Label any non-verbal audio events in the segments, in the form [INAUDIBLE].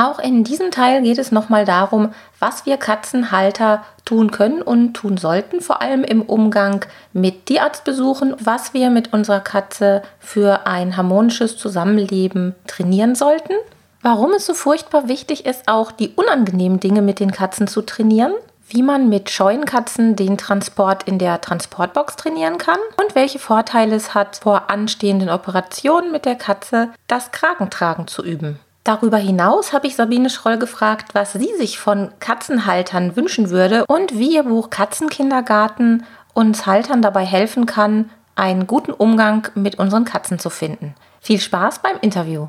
Auch in diesem Teil geht es nochmal darum, was wir Katzenhalter tun können und tun sollten, vor allem im Umgang mit Tierarztbesuchen, was wir mit unserer Katze für ein harmonisches Zusammenleben trainieren sollten, warum es so furchtbar wichtig ist, auch die unangenehmen Dinge mit den Katzen zu trainieren, wie man mit scheuen Katzen den Transport in der Transportbox trainieren kann und welche Vorteile es hat, vor anstehenden Operationen mit der Katze das Kragentragen zu üben. Darüber hinaus habe ich Sabine Schroll gefragt, was sie sich von Katzenhaltern wünschen würde und wie ihr Buch Katzenkindergarten uns Haltern dabei helfen kann, einen guten Umgang mit unseren Katzen zu finden. Viel Spaß beim Interview.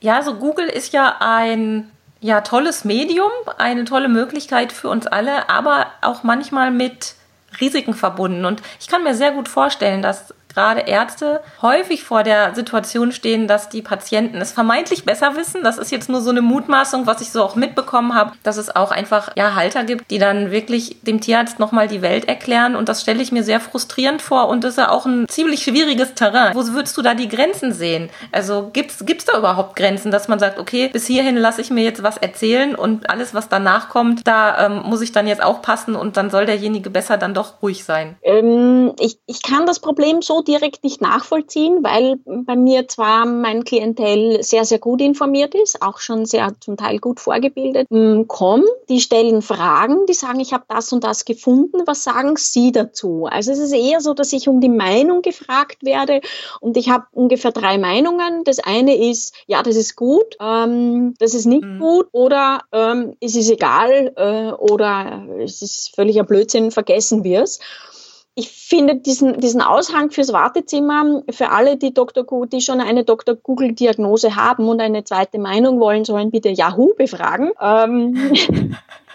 Ja, so Google ist ja ein ja, tolles Medium, eine tolle Möglichkeit für uns alle, aber auch manchmal mit Risiken verbunden. Und ich kann mir sehr gut vorstellen, dass gerade Ärzte häufig vor der Situation stehen, dass die Patienten es vermeintlich besser wissen. Das ist jetzt nur so eine Mutmaßung, was ich so auch mitbekommen habe, dass es auch einfach ja Halter gibt, die dann wirklich dem Tierarzt nochmal die Welt erklären. Und das stelle ich mir sehr frustrierend vor und das ist ja auch ein ziemlich schwieriges Terrain. Wo würdest du da die Grenzen sehen? Also gibt es da überhaupt Grenzen, dass man sagt, okay, bis hierhin lasse ich mir jetzt was erzählen und alles, was danach kommt, da ähm, muss ich dann jetzt auch passen und dann soll derjenige besser dann doch ruhig sein? Ähm, ich, ich kann das Problem so direkt nicht nachvollziehen, weil bei mir zwar mein Klientel sehr, sehr gut informiert ist, auch schon sehr zum Teil gut vorgebildet, hm, kommen, die stellen Fragen, die sagen, ich habe das und das gefunden, was sagen Sie dazu? Also es ist eher so, dass ich um die Meinung gefragt werde und ich habe ungefähr drei Meinungen. Das eine ist, ja, das ist gut, ähm, das ist nicht mhm. gut oder ähm, es ist egal äh, oder es ist völliger Blödsinn, vergessen wir es ich finde diesen, diesen Aushang fürs Wartezimmer für alle, die, Dr. die schon eine Dr. Google-Diagnose haben und eine zweite Meinung wollen, sollen bitte Yahoo befragen. Ähm, [LAUGHS] [LAUGHS]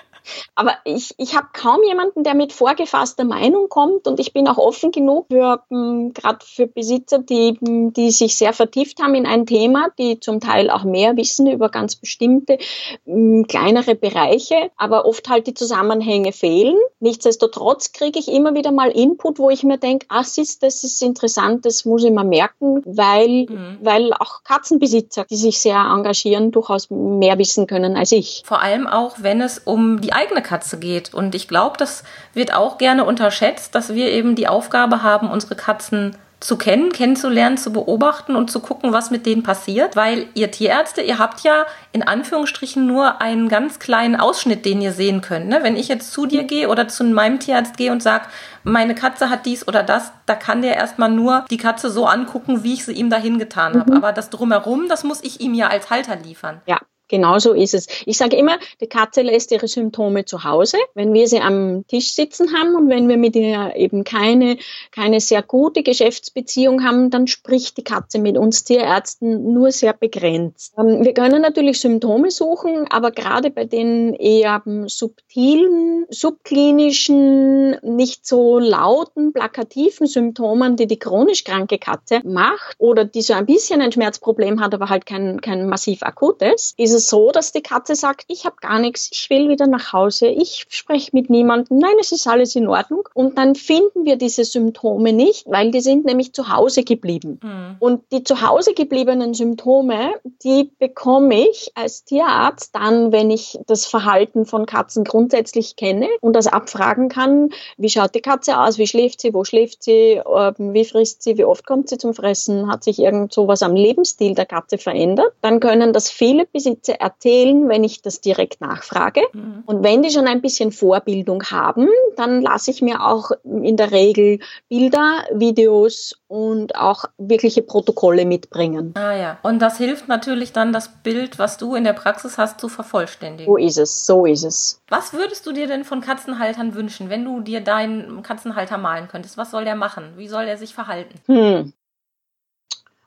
Aber ich, ich habe kaum jemanden, der mit vorgefasster Meinung kommt und ich bin auch offen genug für hm, gerade für Besitzer, die, hm, die sich sehr vertieft haben in ein Thema, die zum Teil auch mehr wissen über ganz bestimmte mh, hm, kleinere Bereiche, aber oft halt die Zusammenhänge fehlen. Nichtsdestotrotz kriege ich immer wieder mal Input, wo ich mir denke, ah, ist, das ist interessant, das muss ich mir merken, weil, mhm. weil auch Katzenbesitzer, die sich sehr engagieren, durchaus mehr wissen können als ich. Vor allem auch, wenn es um die eigene Katze geht. Und ich glaube, das wird auch gerne unterschätzt, dass wir eben die Aufgabe haben, unsere Katzen zu kennen, kennenzulernen, zu beobachten und zu gucken, was mit denen passiert. Weil ihr Tierärzte, ihr habt ja in Anführungsstrichen nur einen ganz kleinen Ausschnitt, den ihr sehen könnt. Ne? Wenn ich jetzt zu dir gehe oder zu meinem Tierarzt gehe und sage, meine Katze hat dies oder das, da kann der erstmal nur die Katze so angucken, wie ich sie ihm dahin getan habe. Mhm. Aber das drumherum, das muss ich ihm ja als Halter liefern. Ja, Genauso ist es. Ich sage immer, die Katze lässt ihre Symptome zu Hause. Wenn wir sie am Tisch sitzen haben und wenn wir mit ihr eben keine, keine sehr gute Geschäftsbeziehung haben, dann spricht die Katze mit uns Tierärzten nur sehr begrenzt. Ähm, wir können natürlich Symptome suchen, aber gerade bei den eher subtilen, subklinischen, nicht so lauten, plakativen Symptomen, die die chronisch kranke Katze macht oder die so ein bisschen ein Schmerzproblem hat, aber halt kein, kein massiv akutes, ist ist es so, dass die Katze sagt, ich habe gar nichts, ich will wieder nach Hause, ich spreche mit niemandem, nein, es ist alles in Ordnung. Und dann finden wir diese Symptome nicht, weil die sind nämlich zu Hause geblieben. Mhm. Und die zu Hause gebliebenen Symptome, die bekomme ich als Tierarzt dann, wenn ich das Verhalten von Katzen grundsätzlich kenne und das abfragen kann, wie schaut die Katze aus, wie schläft sie, wo schläft sie, ähm, wie frisst sie, wie oft kommt sie zum Fressen, hat sich irgend sowas am Lebensstil der Katze verändert, dann können das viele Besitzer Witze erzählen, wenn ich das direkt nachfrage. Mhm. Und wenn die schon ein bisschen Vorbildung haben, dann lasse ich mir auch in der Regel Bilder, Videos und auch wirkliche Protokolle mitbringen. Ah ja, und das hilft natürlich dann, das Bild, was du in der Praxis hast, zu vervollständigen. So ist es, so ist es. Was würdest du dir denn von Katzenhaltern wünschen, wenn du dir deinen Katzenhalter malen könntest? Was soll der machen? Wie soll er sich verhalten? Hm.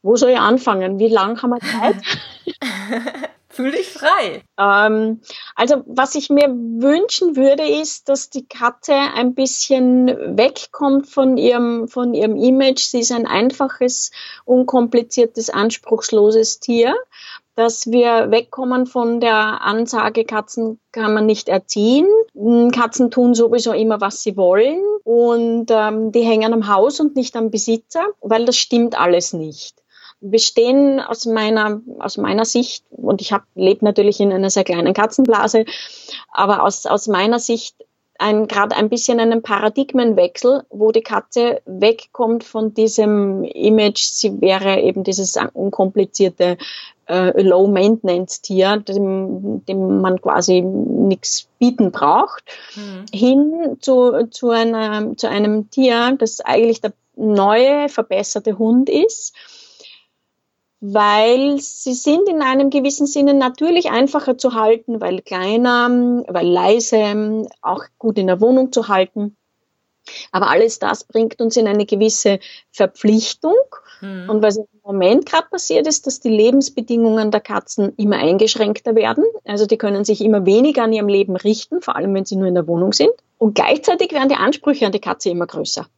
Wo soll ich anfangen? Wie lange haben wir Zeit? [LAUGHS] Fühl dich frei. Ähm, also was ich mir wünschen würde, ist, dass die Katze ein bisschen wegkommt von ihrem, von ihrem Image. Sie ist ein einfaches, unkompliziertes, anspruchsloses Tier dass wir wegkommen von der Ansage, Katzen kann man nicht erziehen. Katzen tun sowieso immer, was sie wollen und ähm, die hängen am Haus und nicht am Besitzer, weil das stimmt alles nicht bestehen aus meiner, aus meiner Sicht, und ich lebe natürlich in einer sehr kleinen Katzenblase, aber aus, aus meiner Sicht ein, gerade ein bisschen einen Paradigmenwechsel, wo die Katze wegkommt von diesem Image, sie wäre eben dieses unkomplizierte äh, Low-Maintenance-Tier, dem, dem man quasi nichts bieten braucht, mhm. hin zu, zu, einer, zu einem Tier, das eigentlich der neue, verbesserte Hund ist weil sie sind in einem gewissen Sinne natürlich einfacher zu halten, weil kleiner, weil leise, auch gut in der Wohnung zu halten. Aber alles das bringt uns in eine gewisse Verpflichtung. Mhm. Und was im Moment gerade passiert ist, dass die Lebensbedingungen der Katzen immer eingeschränkter werden. Also die können sich immer weniger an ihrem Leben richten, vor allem wenn sie nur in der Wohnung sind. Und gleichzeitig werden die Ansprüche an die Katze immer größer.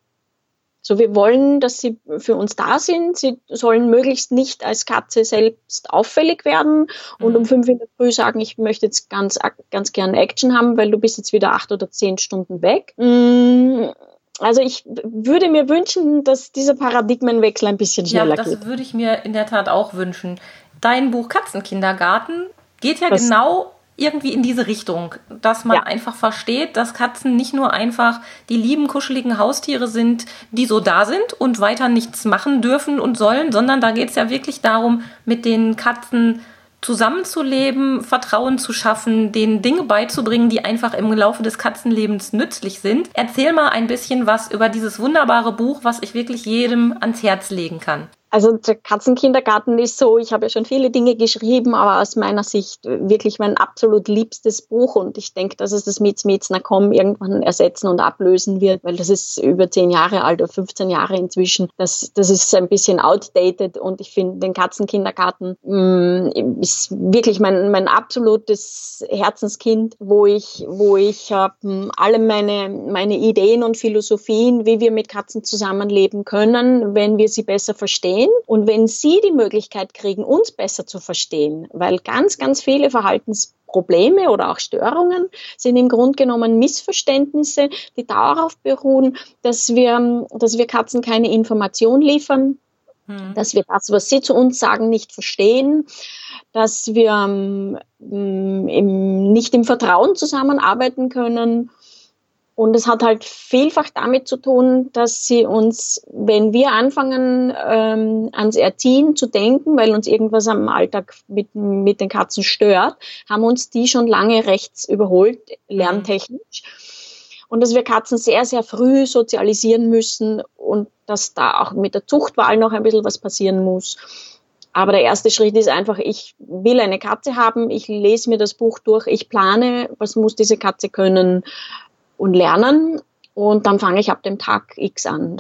So, wir wollen, dass sie für uns da sind. Sie sollen möglichst nicht als Katze selbst auffällig werden und um mhm. fünf in der Früh sagen, ich möchte jetzt ganz, ganz gern Action haben, weil du bist jetzt wieder acht oder zehn Stunden weg. Mm, also ich würde mir wünschen, dass dieser Paradigmenwechsel ein bisschen schneller geht. Ja, das geht. würde ich mir in der Tat auch wünschen. Dein Buch Katzenkindergarten geht ja das genau irgendwie in diese Richtung, dass man ja. einfach versteht, dass Katzen nicht nur einfach die lieben, kuscheligen Haustiere sind, die so da sind und weiter nichts machen dürfen und sollen, sondern da geht es ja wirklich darum, mit den Katzen zusammenzuleben, Vertrauen zu schaffen, denen Dinge beizubringen, die einfach im Laufe des Katzenlebens nützlich sind. Erzähl mal ein bisschen was über dieses wunderbare Buch, was ich wirklich jedem ans Herz legen kann. Also der Katzenkindergarten ist so, ich habe ja schon viele Dinge geschrieben, aber aus meiner Sicht wirklich mein absolut liebstes Buch und ich denke, dass es das Mietz Mietzner kommen irgendwann ersetzen und ablösen wird, weil das ist über zehn Jahre alt oder 15 Jahre inzwischen. Das, das ist ein bisschen outdated und ich finde den Katzenkindergarten mh, mm, ist wirklich mein, mein absolutes Herzenskind, wo ich, wo ich äh, alle meine, meine Ideen und Philosophien, wie wir mit Katzen zusammenleben können, wenn wir sie besser verstehen, verstehen und wenn Sie die Möglichkeit kriegen, uns besser zu verstehen, weil ganz, ganz viele Verhaltensprobleme oder auch Störungen sind im Grunde genommen Missverständnisse, die darauf beruhen, dass wir, dass wir Katzen keine Information liefern, hm. dass wir das, was sie zu uns sagen, nicht verstehen, dass wir ähm, im, nicht im Vertrauen zusammenarbeiten können und es hat halt vielfach damit zu tun, dass sie uns, wenn wir anfangen, ähm, ans Erziehen zu denken, weil uns irgendwas am Alltag mit, mit den Katzen stört, haben uns die schon lange rechts überholt, lerntechnisch. Und dass wir Katzen sehr, sehr früh sozialisieren müssen und dass da auch mit der Zuchtwahl noch ein bisschen was passieren muss. Aber der erste Schritt ist einfach, ich will eine Katze haben, ich lese mir das Buch durch, ich plane, was muss diese Katze können, und lernen. Und dann fange ich ab dem Tag X an.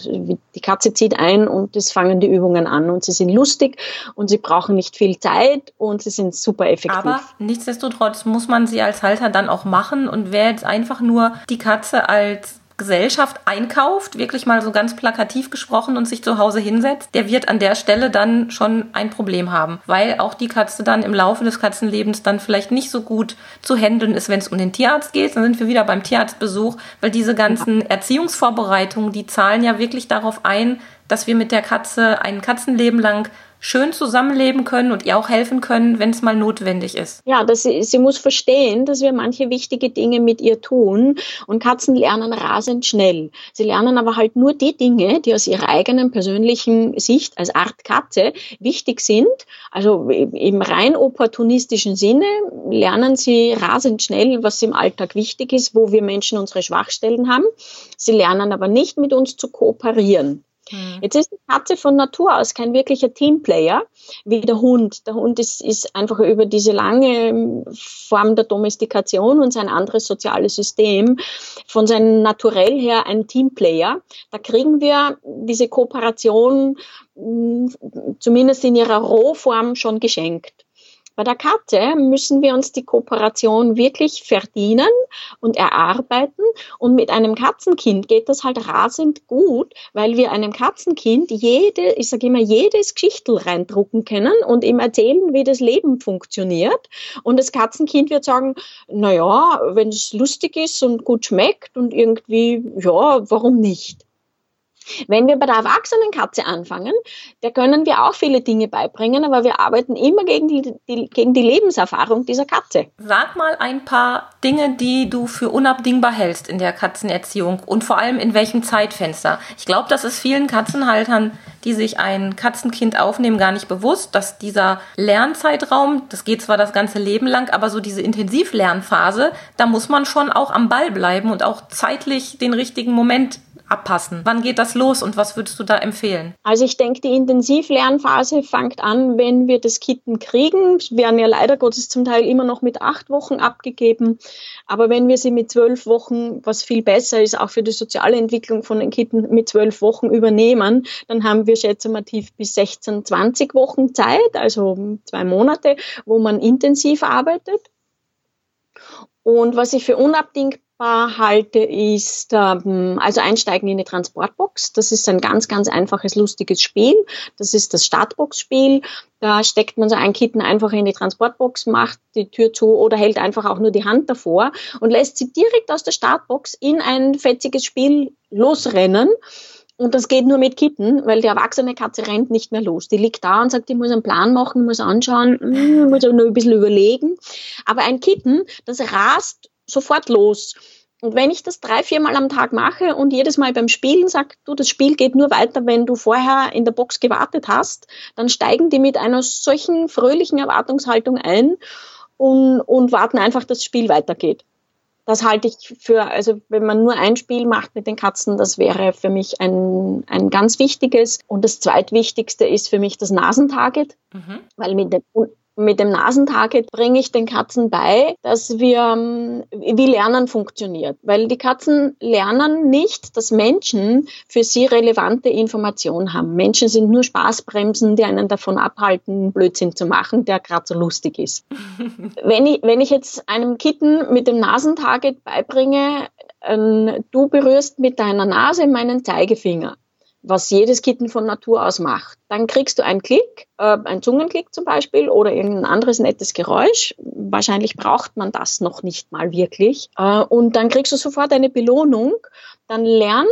Die Katze zieht ein und es fangen die Übungen an. Und sie sind lustig und sie brauchen nicht viel Zeit und sie sind super effektiv. Aber nichtsdestotrotz muss man sie als Halter dann auch machen. Und wer jetzt einfach nur die Katze als Gesellschaft einkauft, wirklich mal so ganz plakativ gesprochen und sich zu Hause hinsetzt, der wird an der Stelle dann schon ein Problem haben, weil auch die Katze dann im Laufe des Katzenlebens dann vielleicht nicht so gut zu handeln ist, wenn es um den Tierarzt geht. Dann sind wir wieder beim Tierarztbesuch, weil diese ganzen Erziehungsvorbereitungen, die zahlen ja wirklich darauf ein, dass wir mit der Katze ein Katzenleben lang schön zusammenleben können und ihr auch helfen können, wenn es mal notwendig ist. Ja, das, sie muss verstehen, dass wir manche wichtige Dinge mit ihr tun und Katzen lernen rasend schnell. Sie lernen aber halt nur die Dinge, die aus ihrer eigenen persönlichen Sicht als Art Katze wichtig sind. Also im rein opportunistischen Sinne lernen sie rasend schnell, was im Alltag wichtig ist, wo wir Menschen unsere Schwachstellen haben. Sie lernen aber nicht mit uns zu kooperieren. Mhm. Jetzt ist die Katze von Natur aus kein wirklicher Teamplayer wie der Hund. Der Hund ist, ist einfach über diese lange Form der Domestikation und sein anderes soziales System von seinem Naturell her ein Teamplayer. Da kriegen wir diese Kooperation mm, zumindest in ihrer Rohform schon geschenkt. Bei der Katze müssen wir uns die Kooperation wirklich verdienen und erarbeiten. Und mit einem Katzenkind geht das halt rasend gut, weil wir einem Katzenkind jede, ich sage immer, jedes Geschichtel reindrucken können und ihm erzählen, wie das Leben funktioniert. Und das Katzenkind wird sagen, na ja, wenn es lustig ist und gut schmeckt und irgendwie, ja, warum nicht? Wenn wir bei der erwachsenen Katze anfangen, da können wir auch viele Dinge beibringen, aber wir arbeiten immer gegen die, die, gegen die Lebenserfahrung dieser Katze. Sag mal ein paar Dinge, die du für unabdingbar hältst in der Katzenerziehung und vor allem in welchem Zeitfenster. Ich glaube, das ist vielen Katzenhaltern, die sich ein Katzenkind aufnehmen, gar nicht bewusst, dass dieser Lernzeitraum, das geht zwar das ganze Leben lang, aber so diese Intensivlernphase, da muss man schon auch am Ball bleiben und auch zeitlich den richtigen Moment abpassen? Wann geht das los und was würdest du da empfehlen? Also ich denke, die Intensivlernphase fängt an, wenn wir das Kitten kriegen. Es werden ja leider Gottes zum Teil immer noch mit acht Wochen abgegeben. Aber wenn wir sie mit zwölf Wochen, was viel besser ist, auch für die soziale Entwicklung von den Kitten mit zwölf Wochen übernehmen, dann haben wir schätzungsmativ bis 16, 20 Wochen Zeit, also zwei Monate, wo man intensiv arbeitet. Und was ich für unabdingbar halte, ist ähm, also einsteigen in eine Transportbox. Das ist ein ganz, ganz einfaches, lustiges Spiel. Das ist das Startbox-Spiel. Da steckt man so ein Kitten einfach in die Transportbox, macht die Tür zu oder hält einfach auch nur die Hand davor und lässt sie direkt aus der Startbox in ein fetziges Spiel losrennen. Und das geht nur mit Kitten, weil die erwachsene Katze rennt nicht mehr los. Die liegt da und sagt, ich muss einen Plan machen, muss anschauen, hm, muss nur ein bisschen überlegen. Aber ein Kitten, das rast sofort los. Und wenn ich das drei, viermal am Tag mache und jedes Mal beim Spielen sage, du, das Spiel geht nur weiter, wenn du vorher in der Box gewartet hast, dann steigen die mit einer solchen fröhlichen Erwartungshaltung ein und, und warten einfach, dass das Spiel weitergeht. Das halte ich für, also wenn man nur ein Spiel macht mit den Katzen, das wäre für mich ein, ein ganz wichtiges. Und das zweitwichtigste ist für mich das Nasentarget, mhm. weil mit dem mit dem Nasentarget bringe ich den Katzen bei, dass wir, ähm, wie Lernen funktioniert. Weil die Katzen lernen nicht, dass Menschen für sie relevante Informationen haben. Menschen sind nur Spaßbremsen, die einen davon abhalten, Blödsinn zu machen, der gerade so lustig ist. [LAUGHS] wenn, ich, wenn ich jetzt einem Kitten mit dem Nasentarget beibringe, äh, du berührst mit deiner Nase meinen Zeigefinger was jedes Kitten von Natur aus macht. Dann kriegst du einen Klick, äh, einen Zungenklick zum Beispiel oder irgendein anderes nettes Geräusch. Wahrscheinlich braucht man das noch nicht mal wirklich. Äh, und dann kriegst du sofort eine Belohnung. Dann lernt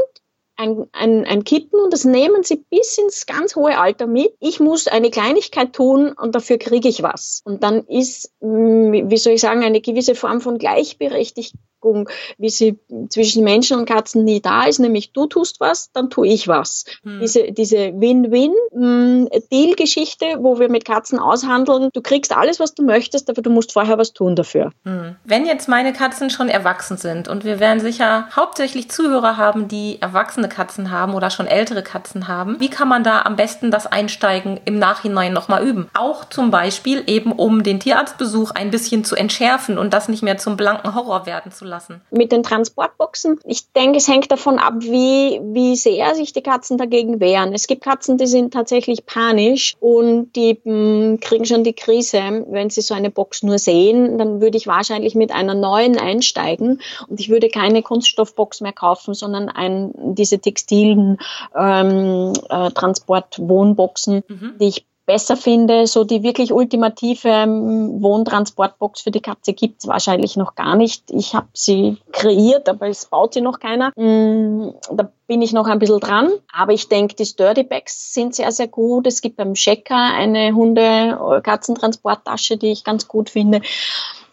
ein, ein, ein Kitten und das nehmen sie bis ins ganz hohe Alter mit. Ich muss eine Kleinigkeit tun und dafür kriege ich was. Und dann ist, wie soll ich sagen, eine gewisse Form von Gleichberechtigung Abwägung, wie sie zwischen Menschen und Katzen nie da ist, nämlich du tust was, dann tue ich was. Hm. Diese, diese Win-Win-Deal-Geschichte, wo wir mit Katzen aushandeln, du kriegst alles, was du möchtest, aber du musst vorher was tun dafür. Hm. Wenn jetzt meine Katzen schon erwachsen sind und wir werden sicher hauptsächlich Zuhörer haben, die erwachsene Katzen haben oder schon ältere Katzen haben, wie kann man da am besten das Einsteigen im Nachhinein nochmal üben? Auch zum Beispiel eben, um den Tierarztbesuch ein bisschen zu entschärfen und das nicht mehr zum blanken Horror werden zu lassen lassen? Mit den Transportboxen, ich denke, es hängt davon ab, wie, wie sehr sich die Katzen dagegen wehren. Es gibt Katzen, die sind tatsächlich panisch und die mh, hm, kriegen schon die Krise, wenn sie so eine Box nur sehen. Dann würde ich wahrscheinlich mit einer neuen einsteigen und ich würde keine Kunststoffbox mehr kaufen, sondern ein, diese textilen ähm, äh, Transportwohnboxen, mhm. die ich besser finde. So die wirklich ultimative ähm, Wohntransportbox für die Katze gibt's wahrscheinlich noch gar nicht. Ich habe sie kreiert, aber es baut sie noch keiner. Mm, da bin ich noch ein bisschen dran. Aber ich denke, die Sturdy Bags sind sehr, sehr gut. Es gibt beim Checker eine Hunde-Katzentransporttasche, die ich ganz gut finde.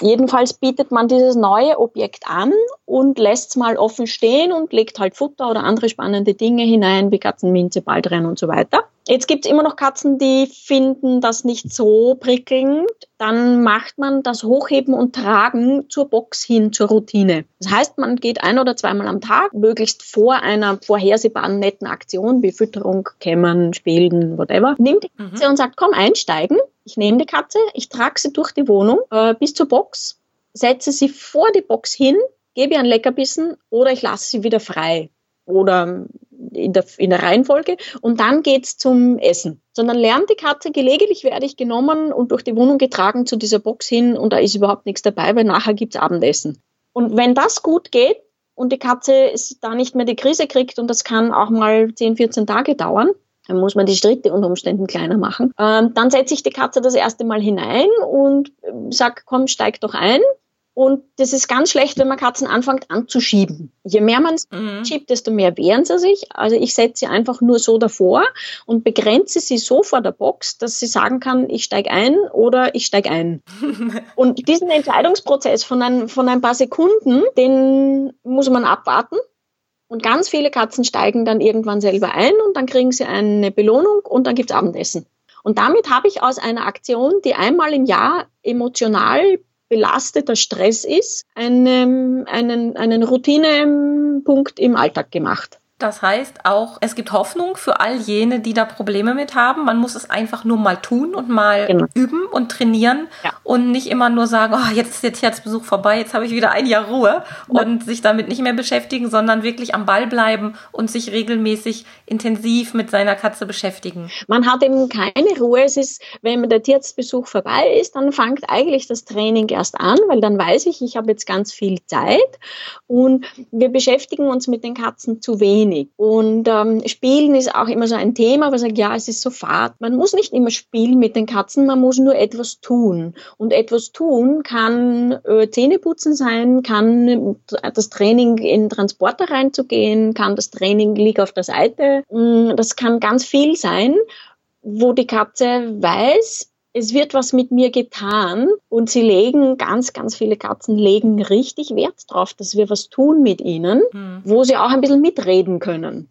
Jedenfalls bietet man dieses neue Objekt an und lässt es mal offen stehen und legt halt Futter oder andere spannende Dinge hinein, wie Katzenminze, Baldrian und so weiter. Jetzt gibt es immer noch Katzen, die finden das nicht so prickelnd. Dann macht man das Hochheben und Tragen zur Box hin, zur Routine. Das heißt, man geht ein oder zweimal am Tag, möglichst vor einer vorhersehbaren netten Aktion wie Fütterung, Kämmern, Spielen, whatever, nimmt die Katze mhm. und sagt, komm einsteigen. Ich nehme die Katze, ich trage sie durch die Wohnung äh, bis zur Box, setze sie vor die Box hin, gebe ihr einen Leckerbissen oder ich lasse sie wieder frei. Oder in der, in der Reihenfolge und dann geht's zum Essen. Sondern lernt die Katze, gelegentlich werde ich genommen und durch die Wohnung getragen zu dieser Box hin und da ist überhaupt nichts dabei, weil nachher gibt's Abendessen. Und wenn das gut geht und die Katze da nicht mehr die Krise kriegt und das kann auch mal 10, 14 Tage dauern, dann muss man die Schritte unter Umständen kleiner machen. Ähm, dann setze ich die Katze das erste Mal hinein und sag, komm, steig doch ein. Und das ist ganz schlecht, wenn man Katzen anfängt anzuschieben. Je mehr man mhm. schiebt, desto mehr wehren sie sich. Also ich setze sie einfach nur so davor und begrenze sie so vor der Box, dass sie sagen kann, ich steige ein oder ich steige ein. [LAUGHS] und diesen Entscheidungsprozess von ein, von ein paar Sekunden, den muss man abwarten. Und ganz viele Katzen steigen dann irgendwann selber ein und dann kriegen sie eine Belohnung und dann gibt's Abendessen. Und damit habe ich aus einer Aktion, die einmal im Jahr emotional belasteter Stress ist, einen, einen, einen Routinepunkt im Alltag gemacht. Das heißt auch, es gibt Hoffnung für all jene, die da Probleme mit haben. Man muss es einfach nur mal tun und mal genau. üben und trainieren ja. und nicht immer nur sagen, oh, jetzt ist der Tierarztbesuch vorbei, jetzt habe ich wieder ein Jahr Ruhe ja. und sich damit nicht mehr beschäftigen, sondern wirklich am Ball bleiben und sich regelmäßig intensiv mit seiner Katze beschäftigen. Man hat eben keine Ruhe. Es ist, wenn der Tierarztbesuch vorbei ist, dann fängt eigentlich das Training erst an, weil dann weiß ich, ich habe jetzt ganz viel Zeit und wir beschäftigen uns mit den Katzen zu wenig wenig. Und ähm, Spielen ist auch immer so ein Thema, wo ich sage, ja, es ist so fad. Man muss nicht immer spielen mit den Katzen, man muss nur etwas tun. Und etwas tun kann äh, Zähneputzen sein, kann das Training in Transporter reinzugehen, kann das Training liegt auf der Seite. Mm, das kann ganz viel sein, wo die Katze weiß, es wird was mit mir getan und sie legen, ganz, ganz viele Katzen legen richtig Wert drauf, dass wir was tun mit ihnen, mhm. wo sie auch ein bisschen mitreden können.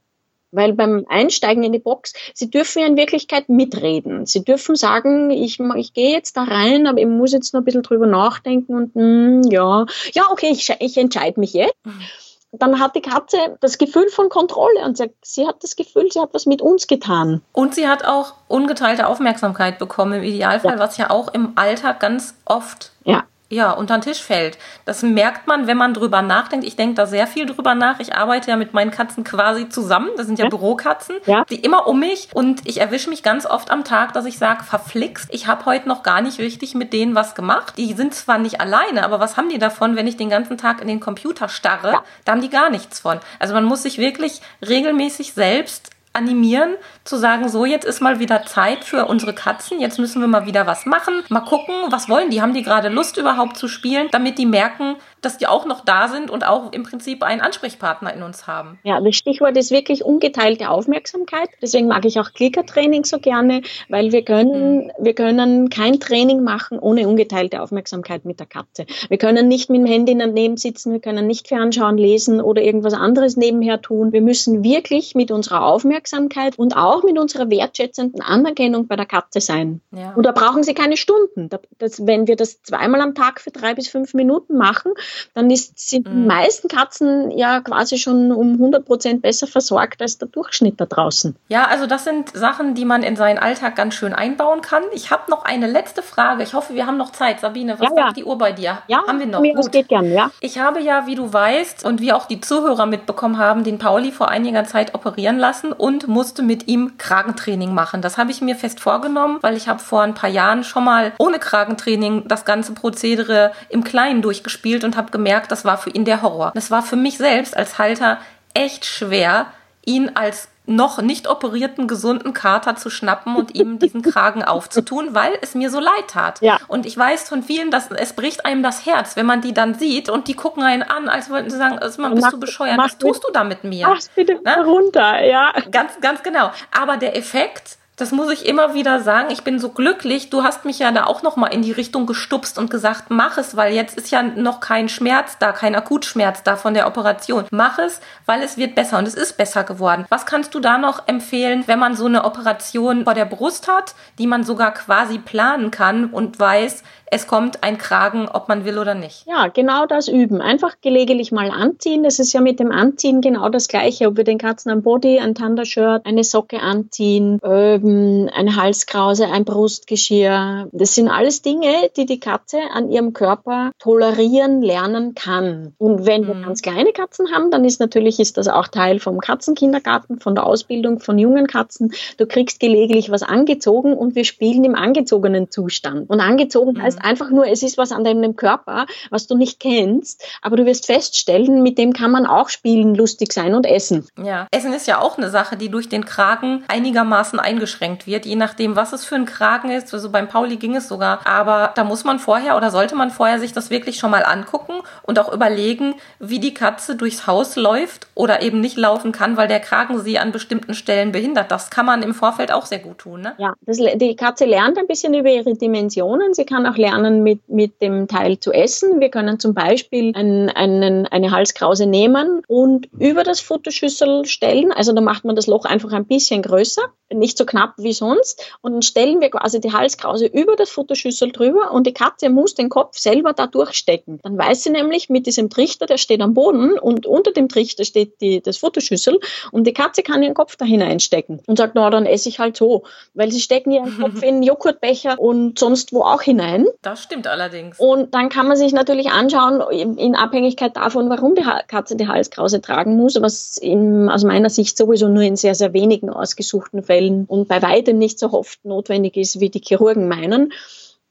Weil beim Einsteigen in die Box, sie dürfen ja in Wirklichkeit mitreden. Sie dürfen sagen, ich, ich gehe jetzt da rein, aber ich muss jetzt noch ein bisschen drüber nachdenken und mm, ja, ja, okay, ich, ich entscheide mich jetzt. Mhm dann hat die Katze das Gefühl von Kontrolle und sie, sie, hat das Gefühl, sie hat was mit uns getan. Und sie hat auch ungeteilte Aufmerksamkeit bekommen im Idealfall, ja. was ja auch im Alltag ganz oft ja ja, unter den Tisch fällt. Das merkt man, wenn man drüber nachdenkt. Ich denke da sehr viel drüber nach. Ich arbeite ja mit meinen Katzen quasi zusammen. Das sind ja, ja. Bürokatzen, ja. die immer um mich. Und ich erwische mich ganz oft am Tag, dass ich sage, verflixt, ich habe heute noch gar nicht richtig mit denen was gemacht. Die sind zwar nicht alleine, aber was haben die davon, wenn ich den ganzen Tag in den Computer starre? Ja. Da haben die gar nichts von. Also man muss sich wirklich regelmäßig selbst animieren, zu sagen, so jetzt ist mal wieder Zeit für unsere Katzen, jetzt müssen wir mal wieder was machen, mal gucken, was wollen die, haben die gerade Lust überhaupt zu spielen, damit die merken, dass die auch noch da sind und auch im Prinzip einen Ansprechpartner in uns haben. Ja, das Stichwort ist wirklich ungeteilte Aufmerksamkeit. Deswegen mag ich auch Klickertraining so gerne, weil wir können, mhm. wir können kein Training machen ohne ungeteilte Aufmerksamkeit mit der Katze. Wir können nicht mit dem Handy daneben sitzen, wir können nicht fernschauen, lesen oder irgendwas anderes nebenher tun. Wir müssen wirklich mit unserer Aufmerksamkeit und auch mit unserer wertschätzenden Anerkennung bei der Katze sein. Ja. Und da brauchen sie keine Stunden. Das, wenn wir das zweimal am Tag für drei bis fünf Minuten machen, dann ist, sind mhm. die meisten Katzen ja quasi schon um 100 Prozent besser versorgt als der Durchschnitt da draußen. Ja, also das sind Sachen, die man in seinen Alltag ganz schön einbauen kann. Ich habe noch eine letzte Frage. Ich hoffe, wir haben noch Zeit. Sabine, was ja, sagt ja. die Uhr bei dir? Ja, haben wir noch. Mir, Gut. geht gern, ja. Ich habe ja, wie du weißt und wie auch die Zuhörer mitbekommen haben, den Pauli vor einiger Zeit operieren lassen und musste mit ihm Kragentraining machen. Das habe ich mir fest vorgenommen, weil ich habe vor ein paar Jahren schon mal ohne Kragentraining das ganze Prozedere im Kleinen durchgespielt und habe habe gemerkt, das war für ihn der Horror. Das war für mich selbst als Halter echt schwer, ihn als noch nicht operierten gesunden Kater zu schnappen und ihm diesen [LAUGHS] Kragen aufzutun, weil es mir so leid tat. Ja. Und ich weiß von vielen, dass es bricht einem das Herz, wenn man die dann sieht und die gucken einen an, als wollten sie sagen, bist du bescheuert, was tust du da mit mir? Mach's bitte ne? runter, ja. Ganz, ganz genau. Aber der Effekt, das muss ich immer wieder sagen. Ich bin so glücklich. Du hast mich ja da auch noch mal in die Richtung gestupst und gesagt, mach es, weil jetzt ist ja noch kein Schmerz da, kein Akutschmerz da von der Operation. Mach es, weil es wird besser und es ist besser geworden. Was kannst du da noch empfehlen, wenn man so eine Operation vor der Brust hat, die man sogar quasi planen kann und weiß, es kommt ein Kragen, ob man will oder nicht. Ja, genau das üben. Einfach gelegentlich mal anziehen. Das ist ja mit dem Anziehen genau das Gleiche. Ob wir den Katzen ein Body, ein Thundershirt, eine Socke anziehen, ähm, eine Halskrause, ein Brustgeschirr. Das sind alles Dinge, die die Katze an ihrem Körper tolerieren, lernen kann. Und wenn wir mhm. ganz kleine Katzen haben, dann ist natürlich ist das auch Teil vom Katzenkindergarten, von der Ausbildung von jungen Katzen. Du kriegst gelegentlich was angezogen und wir spielen im angezogenen Zustand. Und angezogen mhm. heißt einfach nur, es ist was an deinem Körper, was du nicht kennst, aber du wirst feststellen, mit dem kann man auch spielen, lustig sein und essen. Ja, Essen ist ja auch eine Sache, die durch den Kragen einigermaßen eingeschränkt wird, je nachdem, was es für ein Kragen ist. Also beim Pauli ging es sogar, aber da muss man vorher oder sollte man vorher sich das wirklich schon mal angucken und auch überlegen, wie die Katze durchs Haus läuft oder eben nicht laufen kann, weil der Kragen sie an bestimmten Stellen behindert. Das kann man im Vorfeld auch sehr gut tun. Ne? Ja, das, die Katze lernt ein bisschen über ihre Dimensionen. Sie kann auch lernen, mit, mit dem Teil zu essen. Wir können zum Beispiel einen, einen, eine Halskrause nehmen und über das Futterschüssel stellen. Also da macht man das Loch einfach ein bisschen größer, nicht so knapp wie sonst. Und dann stellen wir quasi die Halskrause über das Futterschüssel drüber und die Katze muss den Kopf selber da durchstecken. Dann weiß sie nämlich mit diesem Trichter, der steht am Boden und unter dem Trichter steht die, das Futterschüssel und die Katze kann ihren Kopf da hineinstecken und sagt, na, dann esse ich halt so. Weil sie stecken ihren [LAUGHS] Kopf in Joghurtbecher und sonst wo auch hinein. Das stimmt allerdings. Und dann kann man sich natürlich anschauen, in Abhängigkeit davon, warum die Katze die Halskrause tragen muss, was in, aus meiner Sicht sowieso nur in sehr, sehr wenigen ausgesuchten Fällen und bei weitem nicht so oft notwendig ist, wie die Chirurgen meinen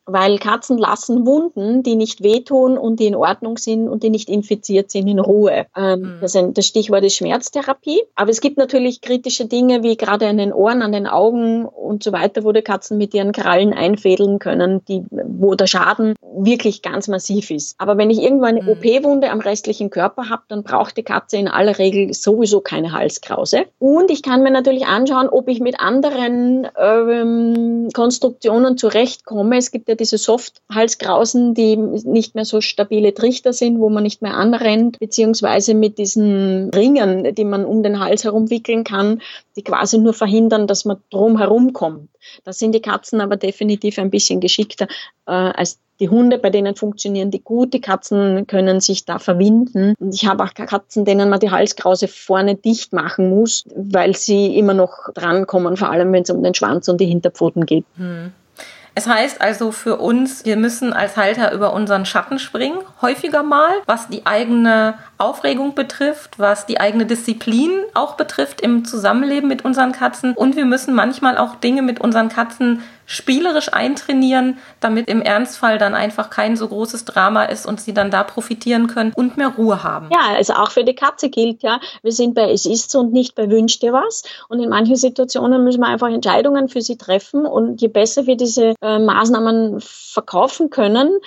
weil Katzen lassen Wunden, die nicht wehtun und die in Ordnung sind und die nicht infiziert sind, in Ruhe. Ähm, mhm. das, ein, das, Stichwort ist Schmerztherapie. Aber es gibt natürlich kritische Dinge wie gerade an den Ohren, an den Augen und so weiter, wo die Katzen mit ihren Krallen einfädeln können, die, wo der Schaden wirklich ganz massiv ist. Aber wenn ich irgendwo eine mhm. OP-Wunde am restlichen Körper habe, dann braucht die Katze in aller Regel sowieso keine Halskrause. Und ich kann mir natürlich anschauen, ob ich mit anderen ähm, Konstruktionen zurechtkomme. Es gibt ja diese Soft-Halskrausen, die nicht mehr so stabile Trichter sind, wo man nicht mehr anrennt, beziehungsweise mit diesen Ringen, die man um den Hals herum wickeln kann, die quasi nur verhindern, dass man drum herum kommt. Da sind die Katzen aber definitiv ein bisschen geschickter äh, als die Hunde, bei denen funktionieren die gut, die Katzen können sich da verwinden. Und ich habe auch Katzen, denen man die Halskrause vorne dicht machen muss, weil sie immer noch drankommen, vor allem wenn es um den Schwanz und die Hinterpfoten geht. Hm. Es heißt also für uns, wir müssen als Halter über unseren Schatten springen, häufiger mal, was die eigene Aufregung betrifft, was die eigene Disziplin auch betrifft im Zusammenleben mit unseren Katzen. Und wir müssen manchmal auch Dinge mit unseren Katzen spielerisch eintrainieren, damit im Ernstfall dann einfach kein so großes Drama ist und sie dann da profitieren können und mehr Ruhe haben. Ja, also auch für die Katze gilt ja, wir sind bei es ist so und nicht bei wünsch dir was. Und in manchen Situationen müssen wir einfach Entscheidungen für sie treffen. Und je besser wir diese äh, Maßnahmen verkaufen können,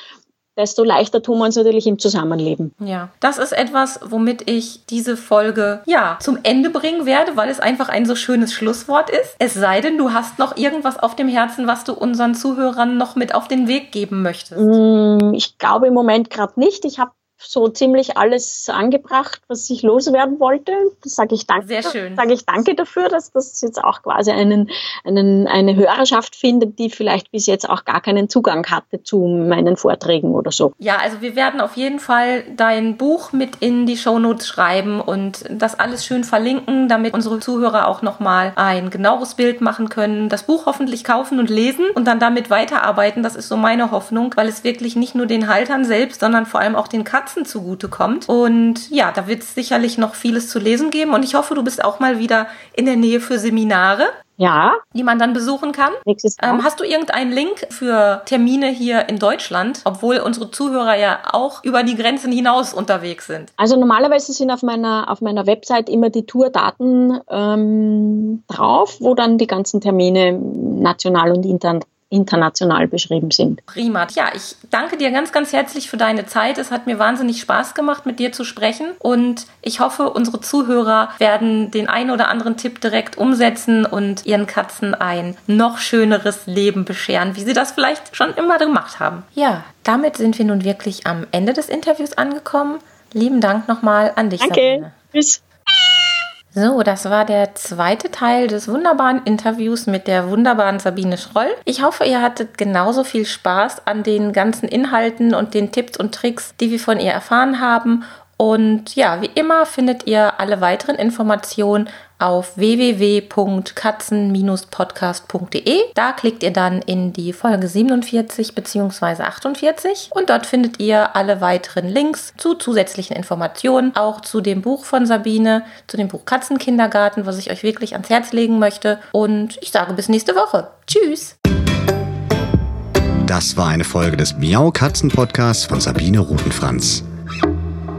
desto leichter tun wir uns natürlich im Zusammenleben. Ja, das ist etwas, womit ich diese Folge ja zum Ende bringen werde, weil es einfach ein so schönes Schlusswort ist. Es sei denn, du hast noch irgendwas auf dem Herzen, was du unseren Zuhörern noch mit auf den Weg geben möchtest. Mm, ich glaube im Moment gerade nicht. Ich habe so ziemlich alles angebracht, was ich loswerden wollte. Das sage ich danke. Sehr schön. Sage ich danke dafür, dass das jetzt auch quasi einen, einen, eine Hörerschaft findet, die vielleicht bis jetzt auch gar keinen Zugang hatte zu meinen Vorträgen oder so. Ja, also wir werden auf jeden Fall dein Buch mit in die Shownotes schreiben und das alles schön verlinken, damit unsere Zuhörer auch nochmal ein genaueres Bild machen können. Das Buch hoffentlich kaufen und lesen und dann damit weiterarbeiten. Das ist so meine Hoffnung, weil es wirklich nicht nur den Haltern selbst, sondern vor allem auch den Katzen Katzen zugutekommt. Und ja, da wird es sicherlich noch vieles zu lesen geben. Und ich hoffe, du bist auch mal wieder in der Nähe für Seminare. Ja. Die man dann besuchen kann. Nächstes Ähm, hast du irgendeinen Link für Termine hier in Deutschland, obwohl unsere Zuhörer ja auch über die Grenzen hinaus unterwegs sind? Also normalerweise sind auf meiner, auf meiner Website immer die Tourdaten ähm, drauf, wo dann die ganzen Termine national und international international beschrieben sind. Prima. Ja, ich danke dir ganz, ganz herzlich für deine Zeit. Es hat mir wahnsinnig Spaß gemacht, mit dir zu sprechen. Und ich hoffe, unsere Zuhörer werden den einen oder anderen Tipp direkt umsetzen und ihren Katzen ein noch schöneres Leben bescheren, wie sie das vielleicht schon immer gemacht haben. Ja, damit sind wir nun wirklich am Ende des Interviews angekommen. Lieben Dank nochmal an dich, Danke. Sabine. Tschüss. So, das war der zweite Teil des wunderbaren Interviews mit der wunderbaren Sabine Schroll. Ich hoffe, ihr hattet genauso viel Spaß an den ganzen Inhalten und den Tipps und Tricks, die wir von ihr erfahren haben. Und ja, wie immer findet ihr alle weiteren Informationen auf www.katzen-podcast.de. Da klickt ihr dann in die Folge 47 bzw. 48 und dort findet ihr alle weiteren Links zu zusätzlichen Informationen, auch zu dem Buch von Sabine, zu dem Buch Katzenkindergarten, was ich euch wirklich ans Herz legen möchte. Und ich sage bis nächste Woche. Tschüss! Das war eine Folge des Miau Katzen Podcasts von Sabine Rutenfranz.